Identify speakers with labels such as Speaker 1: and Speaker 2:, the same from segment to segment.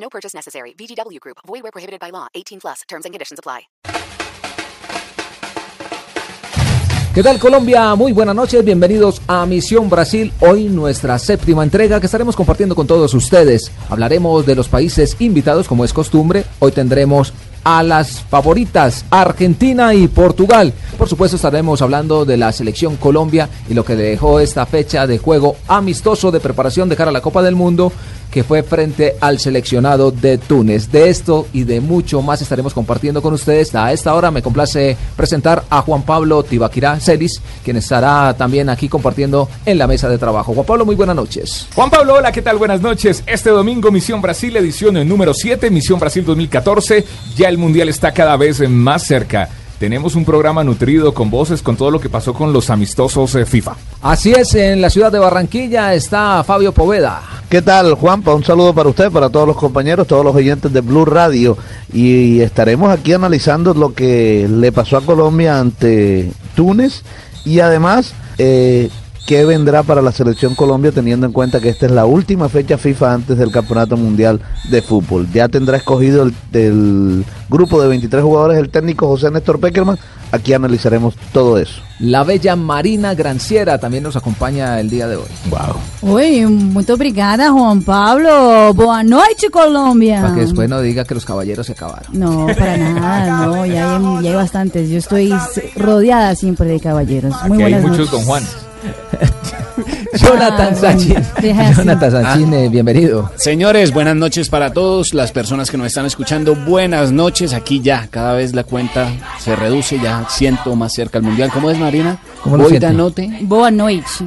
Speaker 1: No purchase necessary. VGW Group. Void where prohibited by law. 18 plus. Terms and conditions apply.
Speaker 2: ¿Qué tal Colombia? Muy buenas noches, bienvenidos a Misión Brasil, hoy nuestra séptima entrega que estaremos compartiendo con todos ustedes. Hablaremos de los países invitados como es costumbre, hoy tendremos a las favoritas Argentina y Portugal. Por supuesto estaremos hablando de la selección Colombia y lo que dejó esta fecha de juego amistoso de preparación de cara a la Copa del Mundo que fue frente al seleccionado de Túnez. De esto y de mucho más estaremos compartiendo con ustedes. A esta hora me complace presentar a Juan Pablo Tibaquirá Celis, quien estará también aquí compartiendo en la mesa de trabajo. Juan Pablo, muy buenas noches.
Speaker 3: Juan Pablo, hola, ¿qué tal? Buenas noches. Este domingo Misión Brasil, edición número 7, Misión Brasil 2014. Ya el Mundial está cada vez más cerca. Tenemos un programa nutrido con voces, con todo lo que pasó con los amistosos eh, FIFA.
Speaker 2: Así es, en la ciudad de Barranquilla está Fabio Poveda.
Speaker 4: ¿Qué tal, Juanpa? Un saludo para usted, para todos los compañeros, todos los oyentes de Blue Radio. Y estaremos aquí analizando lo que le pasó a Colombia ante Túnez y además eh, qué vendrá para la selección Colombia teniendo en cuenta que esta es la última fecha FIFA antes del Campeonato Mundial de Fútbol. Ya tendrá escogido el, el grupo de 23 jugadores el técnico José Néstor Peckerman. Aquí analizaremos todo eso.
Speaker 2: La bella Marina Granciera también nos acompaña el día de hoy.
Speaker 3: Wow.
Speaker 5: Oi, muito obrigada, Juan Pablo. Boa noite, Colombia.
Speaker 2: Para que después no diga que los caballeros se acabaron.
Speaker 5: No, para nada, no, ya hay, ya hay bastantes. Yo estoy rodeada siempre de caballeros. Muy
Speaker 3: Aquí hay
Speaker 5: buenas
Speaker 3: muchos
Speaker 5: noches.
Speaker 3: Don Juan.
Speaker 2: Jonathan Sachin. Jonathan Sachin, bienvenido.
Speaker 6: Señores, buenas noches para todos las personas que nos están escuchando. Buenas noches. Aquí ya, cada vez la cuenta se reduce, ya siento más cerca al mundial. ¿Cómo es, Marina?
Speaker 2: ¿Cómo.
Speaker 5: Boa noite.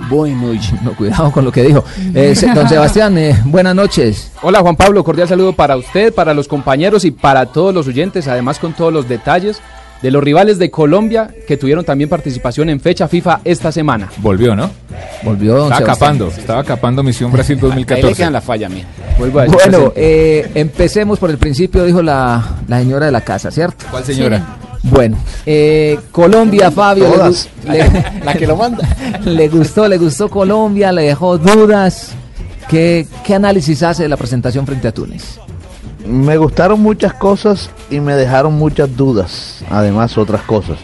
Speaker 6: Buenas noches.
Speaker 2: No, cuidado con lo que dijo. Eh, don Sebastián, eh, buenas noches.
Speaker 7: Hola Juan Pablo, cordial saludo para usted, para los compañeros y para todos los oyentes, además con todos los detalles de los rivales de Colombia que tuvieron también participación en fecha FIFA esta semana.
Speaker 3: Volvió, ¿no?
Speaker 2: Volvió don
Speaker 3: Estaba capando, estaba capando Misión Brasil
Speaker 6: Ahí le
Speaker 3: 2014.
Speaker 6: quedan la falla, mía.
Speaker 7: Vuelvo a decir
Speaker 2: Bueno, eh, empecemos por el principio, dijo la, la señora de la casa, ¿cierto?
Speaker 3: ¿Cuál señora?
Speaker 2: Bueno, eh, Colombia, Fabio.
Speaker 4: Todas.
Speaker 2: le-
Speaker 6: La que lo manda.
Speaker 2: le gustó, le gustó Colombia, le dejó dudas. ¿Qué, ¿Qué análisis hace de la presentación frente a Túnez?
Speaker 4: Me gustaron muchas cosas y me dejaron muchas dudas, además otras cosas.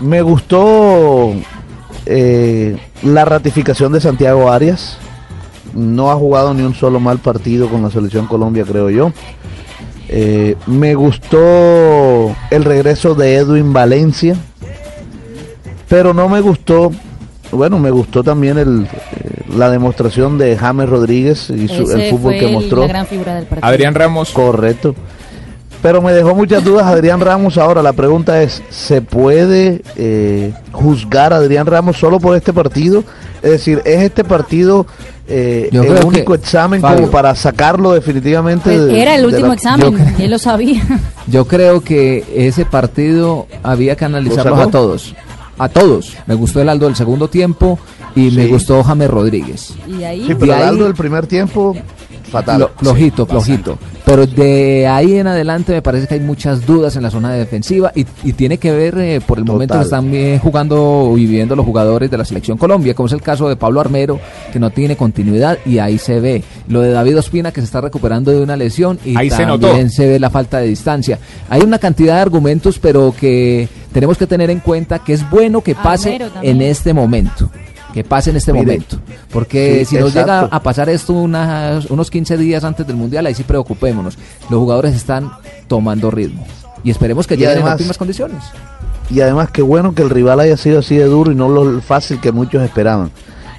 Speaker 4: Me gustó eh, la ratificación de Santiago Arias. No ha jugado ni un solo mal partido con la selección Colombia, creo yo. Eh, me gustó el regreso de Edwin Valencia, pero no me gustó, bueno, me gustó también el, la demostración de James Rodríguez y su- el fútbol
Speaker 5: fue
Speaker 4: que mostró.
Speaker 5: la gran figura del partido.
Speaker 3: Adrián Ramos.
Speaker 4: Correcto. Pero me dejó muchas dudas Adrián Ramos. Ahora la pregunta es, ¿se puede eh, juzgar a Adrián Ramos solo por este partido? Es decir, ¿es este partido eh, el único examen
Speaker 2: Fabio,
Speaker 4: como para sacarlo definitivamente?
Speaker 5: Pues
Speaker 4: de-
Speaker 5: era el último
Speaker 4: la-
Speaker 5: examen,
Speaker 2: yo-
Speaker 5: él lo sabía.
Speaker 2: Yo creo que ese partido había que analizarlo
Speaker 4: sacó?
Speaker 2: a todos. A todos. Me gustó el Aldo del segundo tiempo y me gustó James Rodríguez.
Speaker 5: Y de ahí,
Speaker 4: Sí, pero
Speaker 2: de ahí-
Speaker 4: del primer tiempo, fatal.
Speaker 2: Lo- flojito, flojito. Pero de ahí en adelante me parece que hay muchas dudas en la zona defensiva y, y tiene que ver eh, por el momento que están jugando y viviendo los jugadores de la selección Colombia, como es el caso de Pablo Armero, que no tiene continuidad y ahí se ve. Lo de David Ospina, que se está recuperando de una lesión y
Speaker 3: Ahí se
Speaker 2: también se ve la falta de distancia. Hay una cantidad de argumentos, pero que tenemos que tener en cuenta que es bueno que pase en este momento. Que pase en este momento. Porque
Speaker 4: sí,
Speaker 2: si nos llega a pasar esto unas- unos 15 días antes del Mundial, ahí sí preocupémonos. Los jugadores están tomando ritmo. Y esperemos que
Speaker 4: Y
Speaker 2: lleguen en óptimas condiciones.
Speaker 4: y además qué bueno que el rival haya sido así de duro y no lo fácil que muchos esperaban.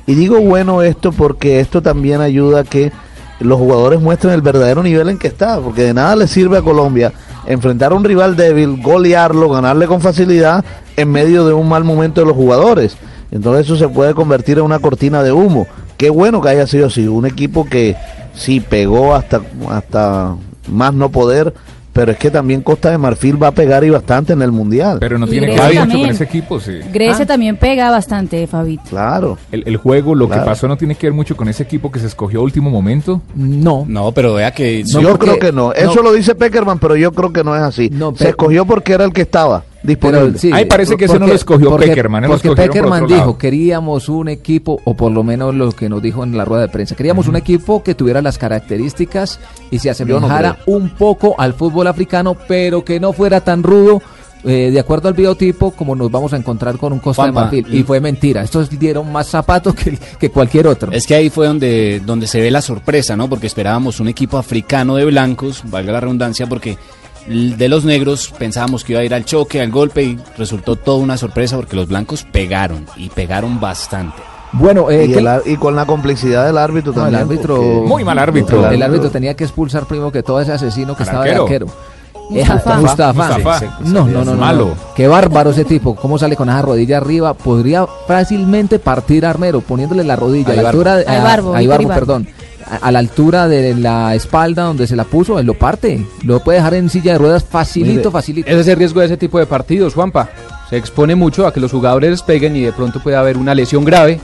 Speaker 4: Y digo bueno esto porque esto también ayuda a que los jugadores muestren el verdadero nivel en que está, porque de nada le sirve a Colombia enfrentar a un rival débil, golearlo, ganarle con facilidad en medio de un mal momento de los jugadores. Entonces eso se puede convertir en una cortina de humo. Qué bueno que haya sido así, un equipo que sí pegó hasta hasta más no poder, pero es que también Costa de Marfil va a pegar y bastante en el Mundial.
Speaker 3: Pero no tiene que ver mucho con ese equipo, sí.
Speaker 5: Grecia
Speaker 2: Ah.
Speaker 5: también pega bastante, Fabito.
Speaker 4: Claro.
Speaker 3: El, el juego, lo
Speaker 4: Claro.
Speaker 3: que pasó no tiene que ver mucho con ese equipo que se escogió a último momento.
Speaker 2: No.
Speaker 6: No, pero vea que
Speaker 2: No,
Speaker 4: yo
Speaker 2: porque-
Speaker 4: creo que no. Eso
Speaker 2: no.
Speaker 4: lo dice Peckerman, pero yo creo que no es así.
Speaker 2: No,
Speaker 4: Se escogió porque era el que estaba disponible.
Speaker 2: Pero sí,
Speaker 3: Ahí parece que ese no lo escogió
Speaker 2: porque,
Speaker 3: Peckerman,
Speaker 2: Porque
Speaker 3: por
Speaker 2: Peckerman dijo,
Speaker 3: lado.
Speaker 2: queríamos un equipo, o por lo menos lo que nos dijo en la rueda de prensa, queríamos un equipo que tuviera las características y se asemejara un poco al fútbol africano, pero que no fuera tan rudo. eh, de acuerdo al biotipo, como nos vamos a encontrar con un Costa
Speaker 6: Juanpa,
Speaker 2: de Marfil. Y
Speaker 6: y-
Speaker 2: fue mentira. Estos dieron más zapatos que, que cualquier otro.
Speaker 6: Es que ahí fue donde, donde se ve la sorpresa, ¿no? Porque esperábamos un equipo africano de blancos, valga la redundancia, porque de los negros pensábamos que iba a ir al choque, al golpe, y resultó toda una sorpresa porque los blancos pegaron, y pegaron bastante.
Speaker 2: Bueno, eh,
Speaker 4: y,
Speaker 2: ¿qué-
Speaker 4: el ar- y con la complicidad del árbitro
Speaker 2: No, el
Speaker 4: también.
Speaker 2: árbitro.
Speaker 3: Muy mal árbitro.
Speaker 2: El,
Speaker 4: árbitro-
Speaker 2: árbitro tenía que expulsar primero que todo ese asesino que estaba de
Speaker 3: arquero.
Speaker 5: Mustafa.
Speaker 2: Mustafa.
Speaker 3: Mustafa.
Speaker 2: No, no, no, no.
Speaker 3: Malo.
Speaker 2: no. Qué bárbaro ese tipo. ¿Cómo sale con esa rodilla arriba? Podría fácilmente partir a Armero poniéndole la rodilla a la
Speaker 6: Ibarbo.
Speaker 2: altura de,
Speaker 5: A Ibarbo.
Speaker 2: perdón. A, la altura de la espalda donde se la puso, él lo parte. Lo puede dejar en silla de ruedas facilito, facilito.
Speaker 7: Ese es el riesgo de ese tipo de partidos, Juanpa. Se expone mucho a que los jugadores peguen y de pronto puede haber una lesión grave,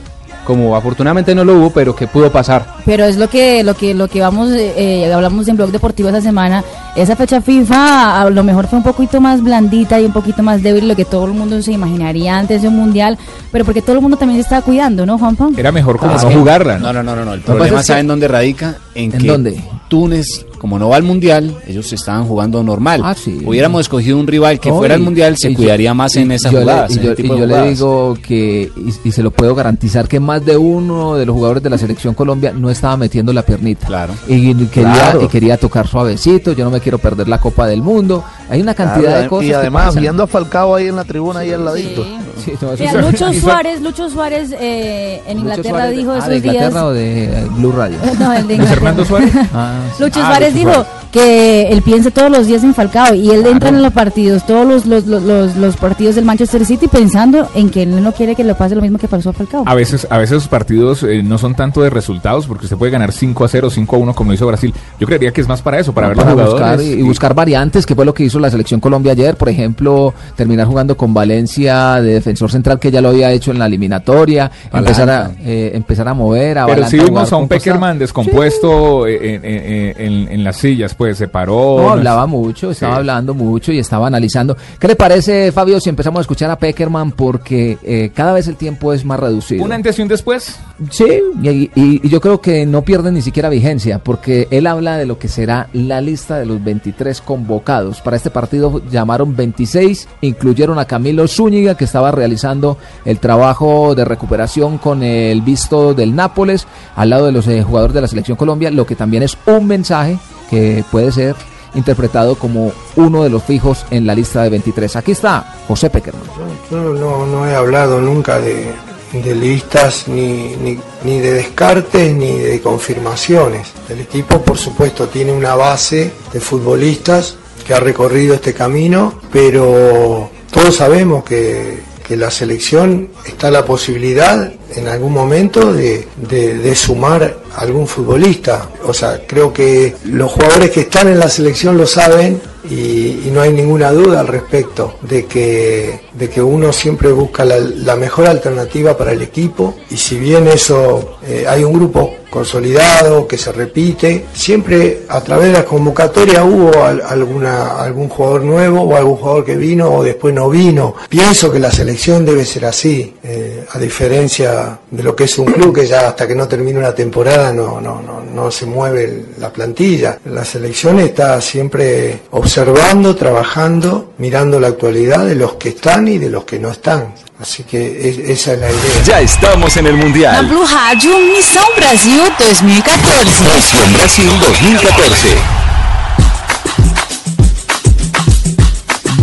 Speaker 7: como afortunadamente no lo hubo, pero que pudo pasar.
Speaker 5: Pero es lo que lo que lo que vamos eh, hablamos en blog deportivo esta semana. Esa fecha FIFA a lo mejor fue un poquito más blandita y un poquito más débil lo que todo el mundo se imaginaría antes de un mundial, pero porque todo el mundo también se estaba cuidando, ¿no, Juanpa?
Speaker 3: Era mejor como
Speaker 2: Ah,
Speaker 3: no jugarla.
Speaker 6: No, no, no, no, no. El problema,
Speaker 2: es que-
Speaker 6: ¿saben dónde radica? En,
Speaker 2: ¿En
Speaker 6: que
Speaker 2: dónde?
Speaker 6: Túnez, como no va al mundial, ellos estaban jugando normal.
Speaker 2: Ah, sí.
Speaker 6: Hubiéramos escogido un rival que
Speaker 2: No,
Speaker 6: fuera al mundial, se
Speaker 2: yo-
Speaker 6: cuidaría más en esas
Speaker 2: yo le-
Speaker 6: jugadas.
Speaker 2: y yo, y le digo que, y, y se lo puedo garantizar, que más de uno de los jugadores de la selección Colombia no estaba metiendo la piernita.
Speaker 6: Claro.
Speaker 2: Y quería,
Speaker 4: Claro.
Speaker 2: y quería tocar suavecito, yo no me quiero perder la Copa del Mundo. Hay una cantidad
Speaker 4: Claro,
Speaker 2: de cosas.
Speaker 4: y además, viendo a Falcao ahí en la tribuna, ahí al ladito.
Speaker 2: Sí, no,
Speaker 5: Lucho Suárez, Lucho Suárez eh, en
Speaker 2: Lucho
Speaker 5: Inglaterra
Speaker 2: Suárez de-
Speaker 5: dijo
Speaker 2: ah,
Speaker 5: esos
Speaker 2: de Inglaterra
Speaker 5: días.
Speaker 2: o de eh, Blue Radio.
Speaker 5: No, el de
Speaker 3: ¿De
Speaker 5: Inglaterra.
Speaker 3: Fernando Suárez?
Speaker 2: Ah, sí.
Speaker 5: Lucho
Speaker 3: Ah,
Speaker 5: Suárez
Speaker 3: Suárez.
Speaker 5: Que él piensa todos los días en Falcao y él entra en los partidos, todos los, los, los, los- los partidos del Manchester City pensando en que él no quiere que le pase lo mismo que pasó a Falcao.
Speaker 3: A veces, a veces los partidos eh, no son tanto de resultados, porque usted puede ganar 5 a 0, 5 a 1 como lo hizo Brasil. Yo creería que es más para eso, para ver los
Speaker 2: para
Speaker 3: jugadores.
Speaker 2: buscar y, y buscar variantes, que fue lo que hizo la selección Colombia ayer, por ejemplo, terminar jugando con Valencia de defensor central que ya lo había hecho en la eliminatoria,
Speaker 6: Balanta.
Speaker 2: empezar a eh, empezar a mover a
Speaker 3: Pero sí
Speaker 2: jugar
Speaker 3: vimos a un. Peckerman descompuesto eh, en, en- en- en las sillas, pues se paró.
Speaker 2: No, hablaba mucho, estaba
Speaker 3: Sí.
Speaker 2: hablando mucho y estaba analizando. ¿Qué le parece, Fabio, si empezamos a escuchar a Peckerman? Porque eh, cada vez el tiempo es más reducido.
Speaker 3: Un antes y un después.
Speaker 2: Sí, y, y- y yo creo que no pierde ni siquiera vigencia, porque él habla de lo que será la lista de los 23 convocados. Para este partido llamaron 26, incluyeron a Camilo Zúñiga, que estaba realizando el trabajo de recuperación con el visto del Nápoles, al lado de los eh, jugadores de la Selección Colombia, lo que también es un mensaje que puede ser interpretado como uno de los fijos en la lista de 23. Aquí está José Peckerman.
Speaker 8: Yo no, no he hablado nunca de, de listas, ni, ni, ni de descartes, ni de confirmaciones. El equipo, por supuesto, tiene una base de futbolistas que ha recorrido este camino, pero todos sabemos que, que la selección está la posibilidad en algún momento de, de- de sumar algún futbolista. O sea, creo que los jugadores que están en la selección lo saben y, no hay ninguna duda al respecto de que, de que uno siempre busca la, mejor alternativa para el equipo y si bien eso eh, hay un grupo consolidado que se repite, siempre a través de la convocatoria hubo al- alguna, algún jugador nuevo o algún jugador que vino o después no vino. Pienso que la selección debe ser así, eh, a diferencia de lo que es un club que ya hasta que no termine una temporada no, no, no, no se mueve la plantilla. La selección está siempre observando, trabajando, mirando la actualidad de los que están y de los que no están. Así que es- esa es la idea.
Speaker 9: Ya estamos en el Mundial.
Speaker 10: Blue Rádio Missão Brasil 2014.
Speaker 9: Misión Brasil 2014.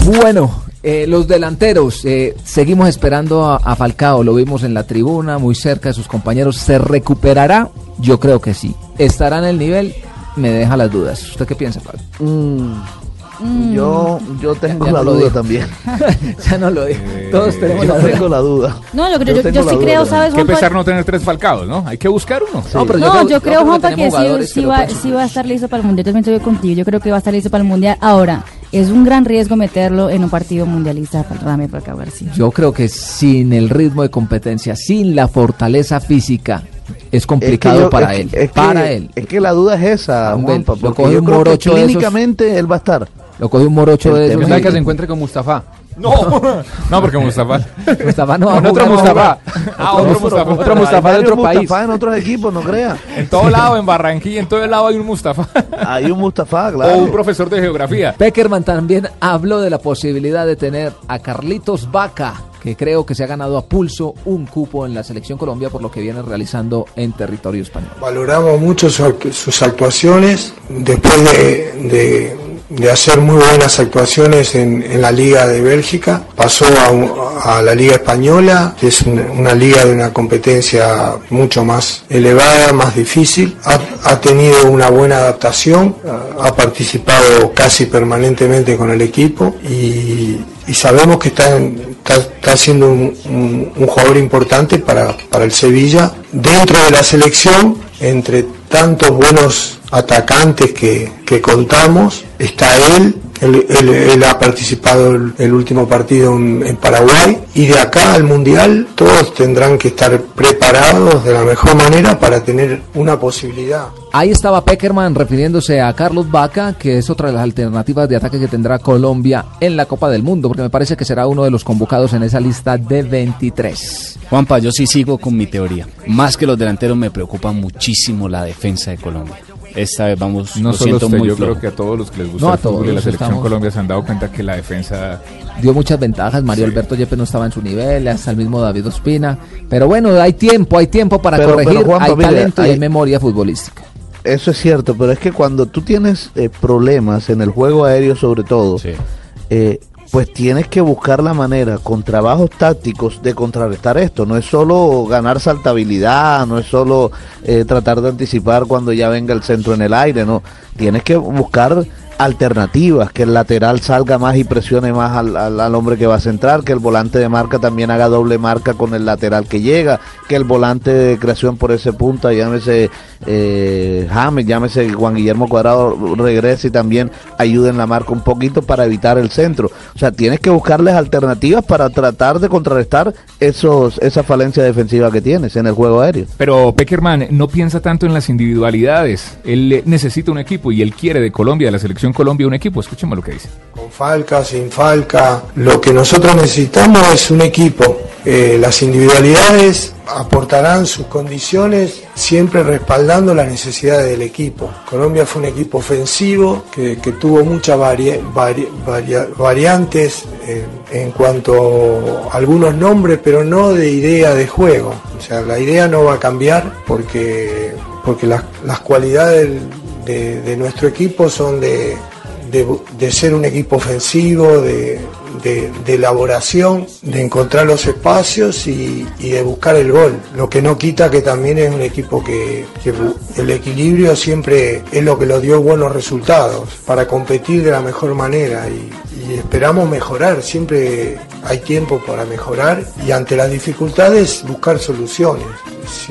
Speaker 2: Bueno, eh, los delanteros, eh, seguimos esperando a, a Falcao, lo vimos en la tribuna, muy cerca de sus compañeros. ¿Se recuperará? Yo creo que sí. ¿Estará en el nivel? Me deja las dudas. ¿Usted qué piensa, Pablo?
Speaker 4: Mm,
Speaker 5: Mm.
Speaker 4: Yo, yo tengo
Speaker 2: Ya
Speaker 4: la
Speaker 2: no
Speaker 4: duda también.
Speaker 2: ya no lo digo. Todos tenemos
Speaker 4: yo
Speaker 2: la
Speaker 4: tengo la duda.
Speaker 5: No, yo,
Speaker 4: Yo
Speaker 5: yo, yo
Speaker 4: la
Speaker 5: sí creo,
Speaker 4: también.
Speaker 5: ¿sabes,
Speaker 3: Qué pesar no tener tres falcados, ¿no? Hay que buscar uno.
Speaker 2: No, pero
Speaker 5: No, yo, creo,
Speaker 2: que
Speaker 5: Juanpa, que
Speaker 2: tenemos
Speaker 5: sí, sí va, sí va a estar listo para el Mundial. Yo también estoy contigo. Yo creo que va a estar listo para el Mundial. Ahora, es un gran riesgo meterlo en un partido mundialista para Rame Falcao García.
Speaker 2: Yo creo que sin el ritmo de competencia, sin la fortaleza física, es complicado
Speaker 4: yo-
Speaker 2: para
Speaker 4: es
Speaker 2: él.
Speaker 4: que- es que-
Speaker 2: para él.
Speaker 4: Es que la duda es esa, Juanpa,
Speaker 2: lo
Speaker 4: porque yo creo que
Speaker 2: de esos.
Speaker 4: clínicamente él va a estar.
Speaker 2: Lo coge un morocho de
Speaker 4: El
Speaker 2: esos.
Speaker 7: Que se encuentre con Mustafa.
Speaker 3: No, no, porque Mustafa.
Speaker 2: Mustafa no va a
Speaker 7: Con otro
Speaker 2: jugar, no va a
Speaker 7: Mustafa.
Speaker 3: Ah, otro Mustafa.
Speaker 7: Otro Mustafa de otro país.
Speaker 4: Mustafa en otros equipos, no crea.
Speaker 3: En todo lado, en Barranquilla, en todo lado hay un Mustafa.
Speaker 4: Hay un Mustafa,
Speaker 3: O
Speaker 4: claro.
Speaker 3: un profesor de geografía.
Speaker 2: Peckerman también habló de la posibilidad de tener a Carlitos Vaca, que creo que se ha ganado a pulso un cupo en la selección Colombia por lo que viene realizando en territorio español.
Speaker 8: Valoramos mucho sus actuaciones después de, de- de hacer muy buenas actuaciones en, en la Liga de Bélgica. Pasó a, a la Liga Española, que es una, liga de una competencia mucho más elevada, más difícil. Ha, ha tenido una buena adaptación, ha- participado casi permanentemente con el equipo y, y sabemos que está, está, está siendo un, un- un jugador importante para, para el Sevilla. Dentro de la selección, entre tantos buenos atacantes que, contamos, está él. Él, él- él ha participado el, el último partido en, en Paraguay y de acá al Mundial todos tendrán que estar preparados de la mejor manera para tener una posibilidad.
Speaker 2: Ahí estaba Peckerman refiriéndose a Carlos Vaca, que es otra de las alternativas de ataque que tendrá Colombia en la Copa del Mundo, porque me parece que será uno de los convocados en esa lista de 23.
Speaker 6: Juanpa, yo sí sigo con mi teoría. Más que los delanteros me preocupa muchísimo la defensa de Colombia. Esta vez vamos,
Speaker 3: No
Speaker 6: lo
Speaker 3: solo
Speaker 6: siento
Speaker 3: usted,
Speaker 6: muy
Speaker 3: yo
Speaker 6: flojo.
Speaker 3: creo que a todos los que les gusta
Speaker 2: No, a
Speaker 3: el fútbol y la
Speaker 2: todos
Speaker 3: selección
Speaker 2: estamos-
Speaker 3: Colombia se han dado cuenta que la defensa
Speaker 2: Dio muchas ventajas, Mario Alberto Yepes no estaba en su nivel, hasta el mismo David Ospina, pero bueno, hay tiempo, hay tiempo para
Speaker 4: Pero- pero,
Speaker 2: corregir,
Speaker 4: Juanpa,
Speaker 2: hay
Speaker 4: mire,
Speaker 2: talento y
Speaker 4: hay-
Speaker 2: hay memoria futbolística.
Speaker 4: Eso es cierto, pero es que cuando tú tienes eh, problemas en el juego aéreo sobre todo, eh, pues tienes que buscar la manera con trabajos tácticos de contrarrestar esto. No es solo ganar saltabilidad, no es solo eh, tratar de anticipar cuando ya venga el centro en el aire, no. Tienes que buscar alternativas, que el lateral salga más y presione más al, al- hombre que va a centrar, que el volante de marca también haga doble marca con el lateral que llega, que el volante de creación por ese punta, llámese eh, James, llámese Juan Guillermo Cuadrado, regrese y también ayude en la marca un poquito para evitar el centro. O sea, tienes que buscarles alternativas para tratar de contrarrestar esos esa falencia defensiva que tienes en el juego aéreo.
Speaker 3: Pero Peckerman no piensa tanto en las individualidades. Él eh, necesita un equipo y él quiere de Colombia, de la selección Colombia, un equipo. Escúcheme lo que dice.
Speaker 8: con Falca, sin Falca. Lo que nosotros necesitamos es un equipo. Eh, las individualidades aportarán sus condiciones siempre respaldando las necesidades del equipo. Colombia fue un equipo ofensivo que, tuvo muchas vari- vari- varia- variantes eh, en cuanto a algunos nombres, pero no de idea de juego. O sea, la idea no va a cambiar porque, porque las, las cualidades de, nuestro equipo son de, de, ser un equipo ofensivo, de, elaboración, de encontrar los espacios y, de buscar el gol. Lo que no quita que también es un equipo que, que el equilibrio siempre es lo que lo dio buenos resultados para competir de la mejor manera y, y esperamos mejorar. Siempre hay tiempo para mejorar y ante las dificultades buscar soluciones.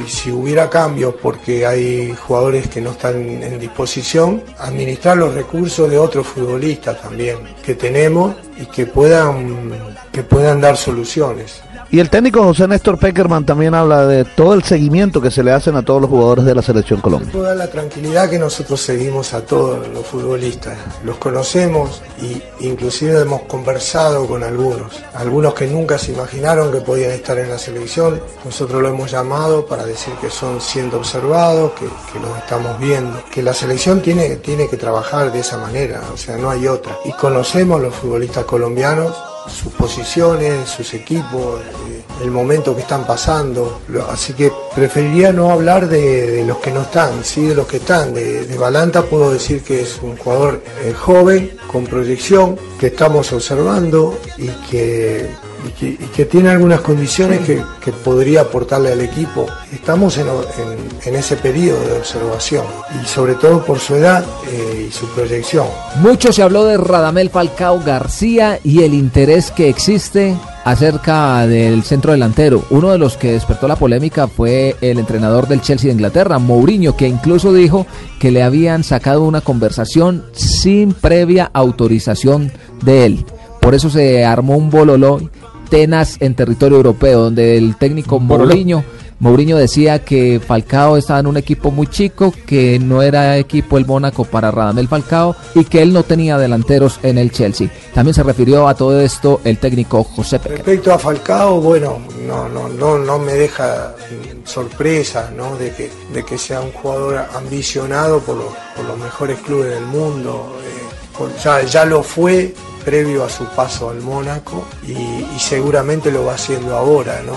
Speaker 8: Si, hubiera cambios porque hay jugadores que no están en disposición, administrar los recursos de otros futbolistas también que tenemos y que puedan, que puedan dar soluciones.
Speaker 4: Y el técnico José Néstor Peckerman también habla de todo el seguimiento que se le hacen a todos los jugadores de la selección Colombia.
Speaker 8: Dar la tranquilidad que nosotros seguimos a todos los futbolistas, los conocemos y inclusive hemos conversado con algunos, algunos que nunca se imaginaron que podían estar en la selección, nosotros lo hemos llamado para decir que son siendo observados, que, que los estamos viendo, que la selección tiene, tiene que trabajar de esa manera, o sea, no hay otra. Y conocemos los futbolistas colombianos, sus posiciones, sus equipos, eh, el momento que están pasando. Así que preferiría no hablar de, de los que no están, sí de los que están. De, de Balanta puedo decir que es un jugador eh, joven, con proyección, que estamos observando y que, y que, tiene algunas condiciones que, podría aportarle al equipo. Estamos en ese periodo de observación y sobre todo por su edad eh, y su proyección.
Speaker 2: Mucho se habló de Radamel Falcao García y el interés que existe acerca del centro delantero. Uno de los que despertó la polémica fue el entrenador del Chelsea de Inglaterra, Mourinho, que incluso dijo que le habían sacado una conversación sin previa autorización de él. Por eso se armó un bololó tenaz en territorio europeo, donde el técnico. Mourinho Mourinho decía que Falcao estaba en un equipo muy chico, que no era equipo el Mónaco para Radamel Falcao y que él no tenía delanteros en el Chelsea. También se refirió a todo esto el técnico José Peque.
Speaker 8: Respecto a Falcao, bueno, no, no, no, no me deja sorpresa, ¿no? De que, de que sea un jugador ambicionado por los, por los mejores clubes del mundo. eh, ya lo fue previo a su paso al Mónaco y, seguramente lo va haciendo ahora, ¿no?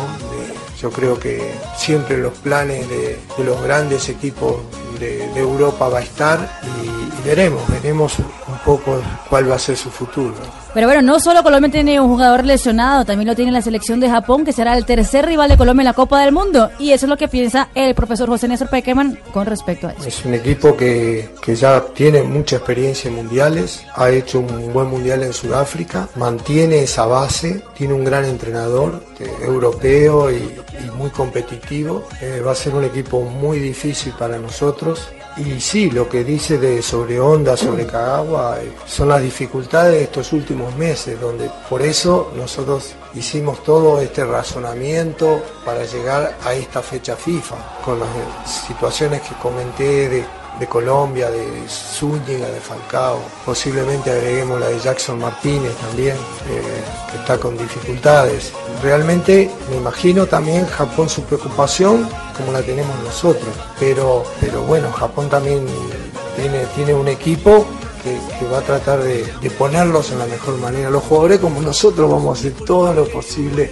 Speaker 8: Yo creo que siempre los planes de, los grandes equipos de, Europa va a estar y, y veremos, veremos poco cuál va a ser su futuro.
Speaker 5: Pero bueno, no solo Colombia tiene un jugador lesionado, también lo tiene la selección de Japón, que será el tercer rival de Colombia en la Copa del Mundo. Y eso es lo que piensa el profesor José Néstor Pequeman con respecto a eso.
Speaker 8: Es un equipo que, que ya tiene mucha experiencia en mundiales, ha hecho un buen mundial en Sudáfrica, mantiene esa base, tiene un gran entrenador eh, europeo y, y muy competitivo. Eh, va a ser un equipo muy difícil para nosotros. Y sí, lo que dice de sobre Honda, sobre Kagawa, eh, son las dificultades de estos últimos meses, donde por eso nosotros hicimos todo este razonamiento para llegar a esta fecha FIFA, con las situaciones que comenté de, de Colombia, de Zúñiga, de Falcao, posiblemente agreguemos la de Jackson Martínez también, eh, que está con dificultades. Realmente me imagino también Japón su preocupación como la tenemos nosotros, pero, pero bueno, Japón también tiene, tiene un equipo que, va a tratar de ponerlos en la mejor manera. Los jugadores como nosotros vamos a hacer todo lo posible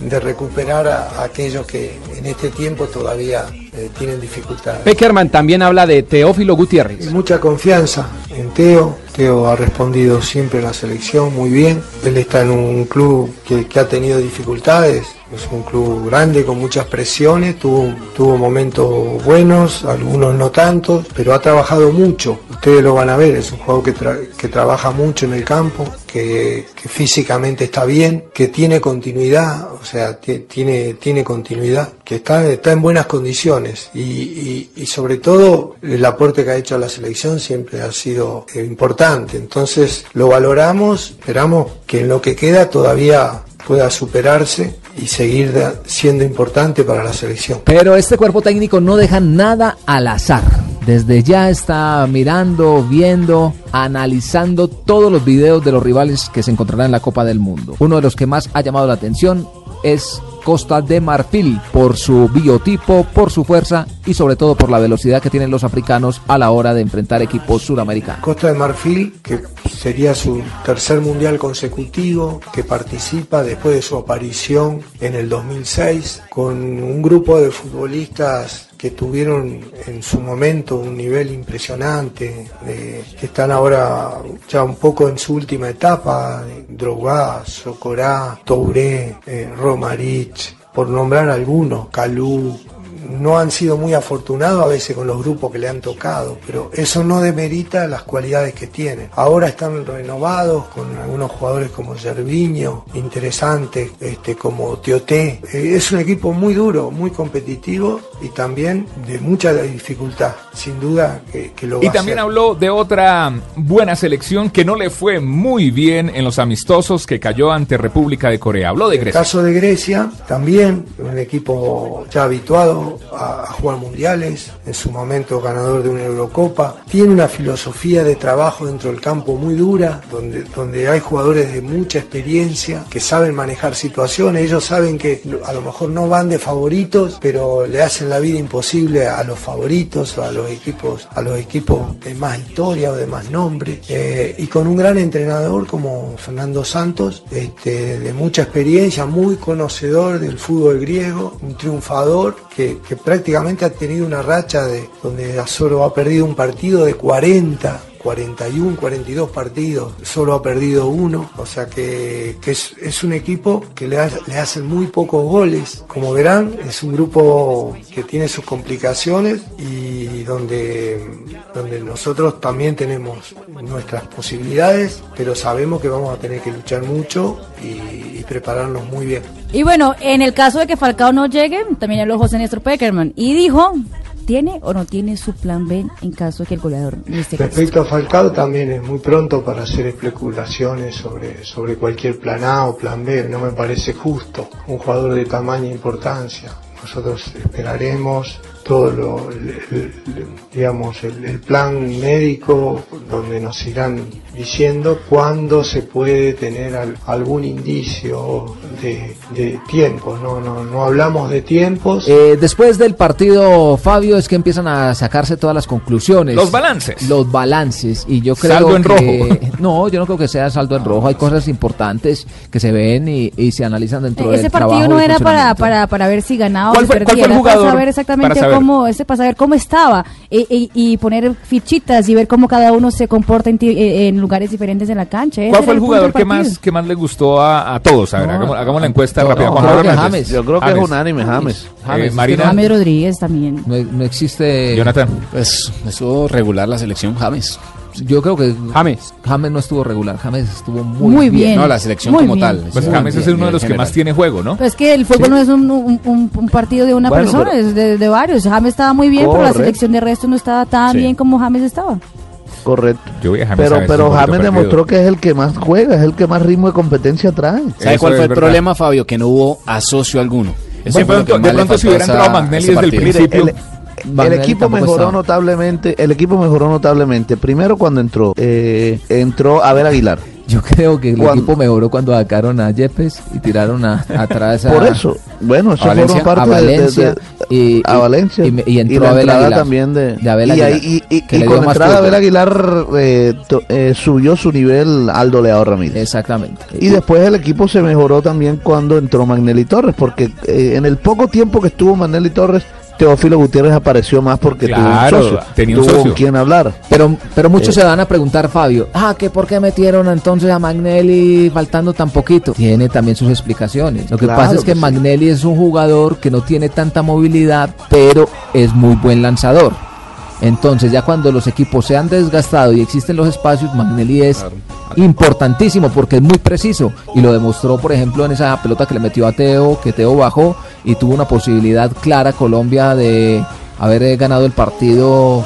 Speaker 8: de recuperar a, a aquellos que en este tiempo todavía eh, tienen dificultades.
Speaker 7: Peckerman también habla de Teófilo Gutiérrez.
Speaker 8: Mucha confianza en Teo. Teo ha respondido siempre en la selección muy bien. Él está en un club que, ha tenido dificultades. Es un club grande con muchas presiones. Tuvo, tuvo momentos buenos, algunos no tantos, pero ha trabajado mucho. Ustedes lo van a ver. Es un jugador que, que trabaja mucho en el campo, que, físicamente está bien, que tiene continuidad. O sea, ti- tiene, tiene continuidad, que está, está en buenas condiciones. Y, y- y sobre todo el aporte que ha hecho a la selección siempre ha sido eh, Entonces lo valoramos, esperamos que en lo que queda todavía pueda superarse y seguir siendo importante para la selección.
Speaker 2: Pero este cuerpo técnico no deja nada al azar. Desde ya está mirando, viendo, analizando todos los videos de los rivales que se encontrarán en la Copa del Mundo. Uno de los que más ha llamado la atención es Costa de Marfil por su biotipo, por su fuerza y sobre todo por la velocidad que tienen los africanos a la hora de enfrentar equipos suramericanos.
Speaker 8: Costa de Marfil, que sería su tercer mundial consecutivo, que participa después de su aparición en el 2006, con un grupo de futbolistas que tuvieron en su momento un nivel impresionante, que están ahora ya un poco en su última etapa, Drogba, Socorá, Touré, eh, Romarich, por nombrar algunos, Calú, no han sido muy afortunados a veces con los grupos que le han tocado, pero eso no demerita las cualidades que tienen. Ahora están renovados con algunos jugadores como Gerviño, interesantes, este, como Tioté. Eh, es un equipo muy duro, muy competitivo y también de mucha dificultad. Sin duda que, que lo va
Speaker 3: Y
Speaker 8: a
Speaker 3: también
Speaker 8: hacer.
Speaker 3: habló de otra buena selección que no le fue muy bien en los amistosos que cayó ante República de Corea. Habló de
Speaker 8: En el
Speaker 3: Grecia.
Speaker 8: caso de Grecia, también un equipo ya habituado a, jugar mundiales, en su momento ganador de una Eurocopa, tiene una filosofía de trabajo dentro del campo muy dura, donde, donde hay jugadores de mucha experiencia que saben manejar situaciones, ellos saben que a lo mejor no van de favoritos, pero le hacen la vida imposible a los favoritos, a los equipos, a los equipos de más historia o de más nombre, eh, y con un gran entrenador como Fernando Santos, este, de mucha experiencia, muy conocedor del fútbol griego, un triunfador que, prácticamente ha tenido una racha de donde Azoro ha perdido un partido de 40 41, 42 partidos, solo ha perdido uno, o sea que, es un equipo que le, ha- le hacen muy pocos goles. Como verán, es un grupo que tiene sus complicaciones y donde, donde nosotros también tenemos nuestras posibilidades, pero sabemos que vamos a tener que luchar mucho y, y prepararnos muy bien.
Speaker 5: Y bueno, en el caso de que Falcao no llegue, también habló José Néstor Peckerman y dijo, ¿tiene o no tiene su plan B en caso de que el goleador no esté?
Speaker 8: Respecto a Falcao también es muy pronto para hacer especulaciones sobre, sobre cualquier plan A o plan B, no me parece justo un jugador de tamaña importancia. Nosotros esperaremos todo lo, el- el- digamos, el, el plan médico donde nos irán diciendo cuándo se puede tener al- algún indicio de, de tiempos, no, no, no hablamos de tiempos.
Speaker 2: Eh, después del partido, Fabio, es que empiezan a sacarse todas las conclusiones.
Speaker 3: Los balances.
Speaker 2: Los balances. Y yo creo
Speaker 3: Saldo en
Speaker 2: que...
Speaker 3: rojo.
Speaker 2: No, yo no creo que sea saldo en rojo. Hay cosas importantes que se ven y, y se analizan dentro del
Speaker 5: Ese
Speaker 2: trabajo.
Speaker 5: partido no era para, para, para ver si ganaba o
Speaker 3: ¿Cuál
Speaker 5: si
Speaker 3: fue- cuál fue
Speaker 5: perdía,
Speaker 3: el
Speaker 5: era
Speaker 3: jugador?
Speaker 5: para saber exactamente
Speaker 3: Para saber.
Speaker 5: Cómo ese para saber cómo estaba y, poner fichitas y ver cómo cada uno se comporta en, ti- eh, en lugares diferentes en la cancha.
Speaker 3: ¿Cuál fue el jugador que más, que más le gustó a, a todos? A ver,
Speaker 2: No,
Speaker 3: hagamos, hagamos la encuesta
Speaker 2: no,
Speaker 3: rápida. Juan
Speaker 2: creo. James.
Speaker 4: Yo creo que
Speaker 3: James.
Speaker 4: es unánime, James.
Speaker 3: Eh,
Speaker 2: es que
Speaker 3: Marina.
Speaker 5: James Rodríguez también.
Speaker 2: No, no existe...
Speaker 3: Jonathan.
Speaker 6: Pues estuvo regular la selección James.
Speaker 2: Yo creo que
Speaker 7: James.
Speaker 2: James no estuvo regular. James estuvo muy,
Speaker 5: Muy
Speaker 2: bien.
Speaker 5: bien.
Speaker 6: No, la selección
Speaker 5: Muy
Speaker 6: como
Speaker 5: bien.
Speaker 6: tal.
Speaker 3: Pues James es
Speaker 6: bien,
Speaker 3: uno de los que
Speaker 6: general.
Speaker 3: más tiene juego, ¿no?
Speaker 5: Pues que el fútbol no es un, un- un- un partido de una
Speaker 4: Bueno,
Speaker 5: persona,
Speaker 4: pero-
Speaker 5: es de, de varios. James estaba muy bien, pero la selección de resto no estaba tan
Speaker 3: Sí.
Speaker 5: bien como James estaba.
Speaker 4: Correcto.
Speaker 3: Yo vi a James a
Speaker 4: Pero,
Speaker 3: un
Speaker 4: pero James
Speaker 3: perdido.
Speaker 4: demostró que es el que más juega, es el que más ritmo de competencia trae.
Speaker 6: ¿Sabe
Speaker 3: Eso
Speaker 6: cuál
Speaker 3: es
Speaker 6: fue el
Speaker 3: verdad.
Speaker 6: problema, Fabio? Que no hubo asocio alguno. Eso
Speaker 3: De pronto,
Speaker 6: que
Speaker 3: de pronto si hubiera
Speaker 6: a
Speaker 3: entrado Magnelli desde el.
Speaker 4: Mire, el, equipo mejoró notablemente, el equipo mejoró notablemente. Primero cuando entró, eh, entró Abel Aguilar.
Speaker 2: Yo creo que el
Speaker 4: Cuando-
Speaker 2: equipo mejoró cuando sacaron a Yepes y tiraron a, atrás a...
Speaker 4: Por eso, bueno, eso
Speaker 2: Valencia,
Speaker 4: parte
Speaker 2: a
Speaker 4: de- de-
Speaker 2: Valencia
Speaker 4: de-
Speaker 2: y,
Speaker 4: a
Speaker 2: y-
Speaker 4: Valencia
Speaker 2: y, me- y entró
Speaker 4: la
Speaker 2: Abel Aguilar.
Speaker 4: también de,
Speaker 2: Abel
Speaker 4: y,
Speaker 2: Aguilar,
Speaker 4: y, y- y con entrada de Abel. Aguilar eh, to- eh, subió su nivel Aldo Leao Ramírez.
Speaker 2: Exactamente.
Speaker 4: Y después el equipo se mejoró también cuando entró Magnelli Torres, porque eh, en el poco tiempo que estuvo Magnelli Torres, Teófilo Gutiérrez apareció más porque
Speaker 3: Claro,
Speaker 4: tuvo un socio,
Speaker 3: tenía un
Speaker 4: tuvo
Speaker 3: socio.
Speaker 4: con quien hablar.
Speaker 2: Pero, pero muchos
Speaker 4: Eh.
Speaker 2: se van a preguntar, Fabio, ah, que por qué metieron entonces a Magnelli faltando tan poquito. Tiene también sus explicaciones. Lo que
Speaker 4: Claro
Speaker 2: pasa es que
Speaker 4: que sí.
Speaker 2: Magnelli es un jugador que no tiene tanta movilidad, pero es muy buen lanzador. Entonces, ya cuando los equipos se han desgastado y existen los espacios, Magnelli es importantísimo porque es muy preciso. Y lo demostró, por ejemplo, en esa pelota que le metió a Teo, que Teo bajó y tuvo una posibilidad clara Colombia de haber eh, ganado el partido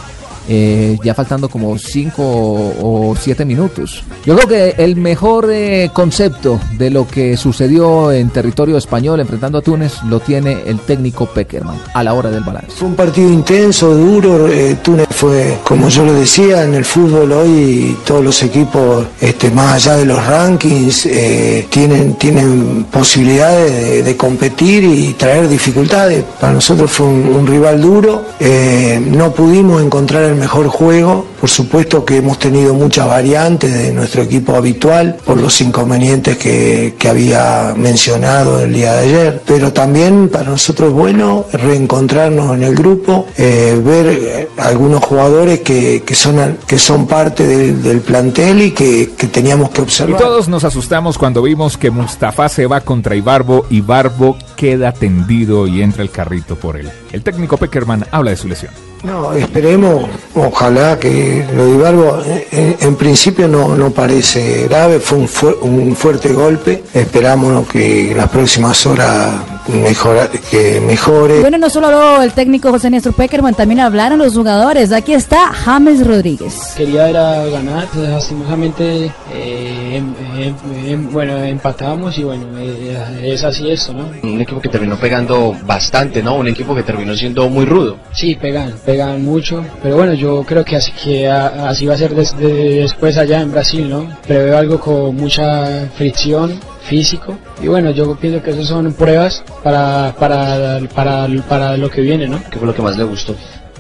Speaker 2: eh, ya faltando como 5 o 7 minutos. Yo creo que el mejor eh, concepto de lo que sucedió en territorio español enfrentando a Túnez lo tiene el técnico Peckerman a la hora del balance.
Speaker 8: Fue un partido intenso, duro. eh, Túnez fue, como yo lo decía, en el fútbol hoy todos los equipos, este, más allá de los rankings, eh, tienen, tienen posibilidades de, de competir y traer dificultades. Para nosotros fue un, un rival duro. eh, no pudimos encontrar el mejor juego. Por supuesto que hemos tenido muchas variantes de nuestro equipo habitual por los inconvenientes que, que había mencionado el día de ayer. Pero también para nosotros es bueno reencontrarnos en el grupo, eh, ver eh, algunos jugadores que, que son, que son parte del, plantel y que, que teníamos que
Speaker 3: Y
Speaker 8: observar.
Speaker 3: todos nos asustamos cuando vimos que Mustafa se va contra Ibarbo y Barbo queda tendido y entra el carrito por él. El técnico Peckerman habla de su lesión.
Speaker 8: No, esperemos, ojalá que lo de Ibarbo eh, en, principio no, no parece grave, fue un, un fuerte golpe, esperamos que las próximas horas mejora, que mejore.
Speaker 5: Bueno, no solo habló el técnico José Néstor Peckerman, también hablaron los jugadores. Aquí está James Rodríguez.
Speaker 11: quería era ganar, pues, lastimosamente, eh, em- em- em- bueno, empatamos y bueno, eh, es así esto, ¿no?
Speaker 12: Un equipo que terminó pegando bastante, ¿no? Un equipo que terminó siendo muy rudo.
Speaker 11: Sí, pegan, pegan mucho, pero bueno, yo creo que así, que a- así va a ser des- de- después allá en Brasil, ¿no? Preveo algo con mucha fricción físico y bueno, yo pienso que esas son pruebas para, para, para, para lo que viene, ¿no?
Speaker 12: ¿Qué fue lo que más le gustó?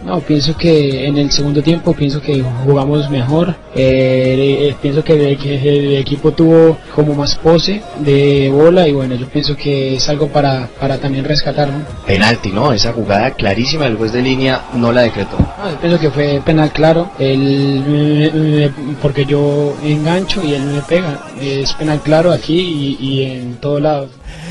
Speaker 11: No, pienso que en el segundo tiempo pienso que jugamos mejor, Eh, eh, pienso que el, el equipo tuvo como más pose de bola y bueno, yo pienso que es algo para, para también rescatar, ¿no?
Speaker 12: Penalti, ¿no? Esa jugada clarísima, el juez de línea no la decretó.
Speaker 11: Ah, yo pienso que fue penal claro, él, eh, porque yo engancho y él me pega. Es penal claro aquí y, y en todos lados.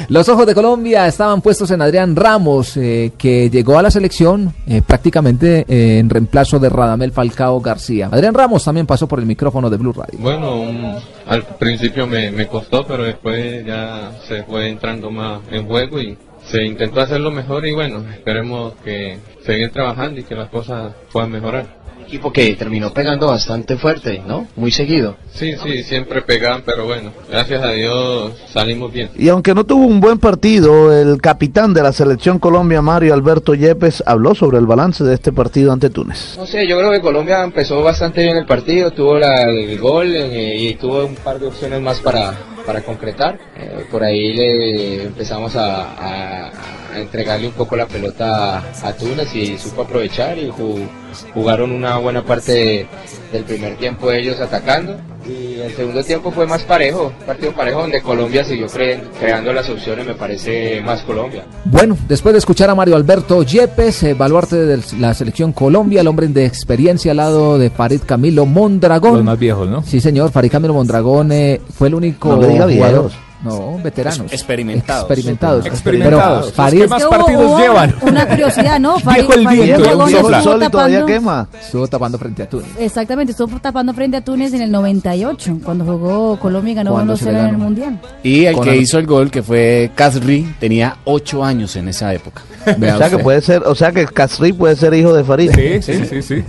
Speaker 2: Los ojos de Colombia estaban puestos en Adrián Ramos, eh, que llegó a la selección eh, prácticamente eh, en reemplazo de Radamel Falcao García. Adrián Ramos también pasó por el micrófono de Blue Radio.
Speaker 13: Bueno, um, al principio me, me costó, pero después ya se fue entrando más en juego y se intentó hacerlo mejor y bueno, esperemos que seguir trabajando y que las cosas puedan mejorar.
Speaker 12: Equipo que terminó pegando bastante fuerte, ¿no? Muy seguido.
Speaker 13: Sí, sí, siempre pegan, pero bueno, gracias a Dios salimos bien.
Speaker 4: Y aunque no tuvo un buen partido, el capitán de la selección Colombia, Mario Alberto Yepes, habló sobre el balance de este partido ante Túnez.
Speaker 14: No sé, yo creo que Colombia empezó bastante bien el partido, tuvo la- el gol eh, y tuvo un par de opciones más para, para concretar. Eh, por ahí le empezamos a, entregarle un poco la pelota a, a Túnez y supo aprovechar y ju- jugaron una buena parte del primer tiempo ellos atacando. Y el segundo tiempo fue más parejo, partido parejo donde Colombia siguió cre- creando las opciones, me parece más Colombia.
Speaker 2: Bueno, después de escuchar a Mario Alberto Yepes, eh, baluarte de la selección Colombia, el hombre de experiencia al lado de Farid Camilo Mondragón.
Speaker 3: Los más viejos, ¿no?
Speaker 2: Sí, señor, Farid Camilo Mondragón eh, fue el único
Speaker 4: No le diga
Speaker 2: jugador. No, veteranos.
Speaker 6: Experimentados.
Speaker 2: Experimentados.
Speaker 3: Experimentados.
Speaker 2: Pero Farid
Speaker 3: ¿Qué más partidos
Speaker 5: hubo
Speaker 3: llevan?
Speaker 5: Una curiosidad, ¿no? Farid-
Speaker 3: Viejo el
Speaker 5: Farid estuvo
Speaker 4: Sol y todavía
Speaker 5: tapando-
Speaker 4: quema.
Speaker 2: estuvo tapando frente a Túnez.
Speaker 5: Exactamente, estuvo tapando frente a Túnez en el 98, cuando jugó Colombia y ganó
Speaker 2: Cuando
Speaker 5: 1-0
Speaker 2: se le
Speaker 5: en el. Mundial.
Speaker 6: Y el
Speaker 2: Con
Speaker 6: que hizo el gol, que fue Casri, tenía 8 años en esa época.
Speaker 4: O sea que puede ser, o sea que Casri puede ser hijo de Farid.
Speaker 3: Sí, sí, sí, sí.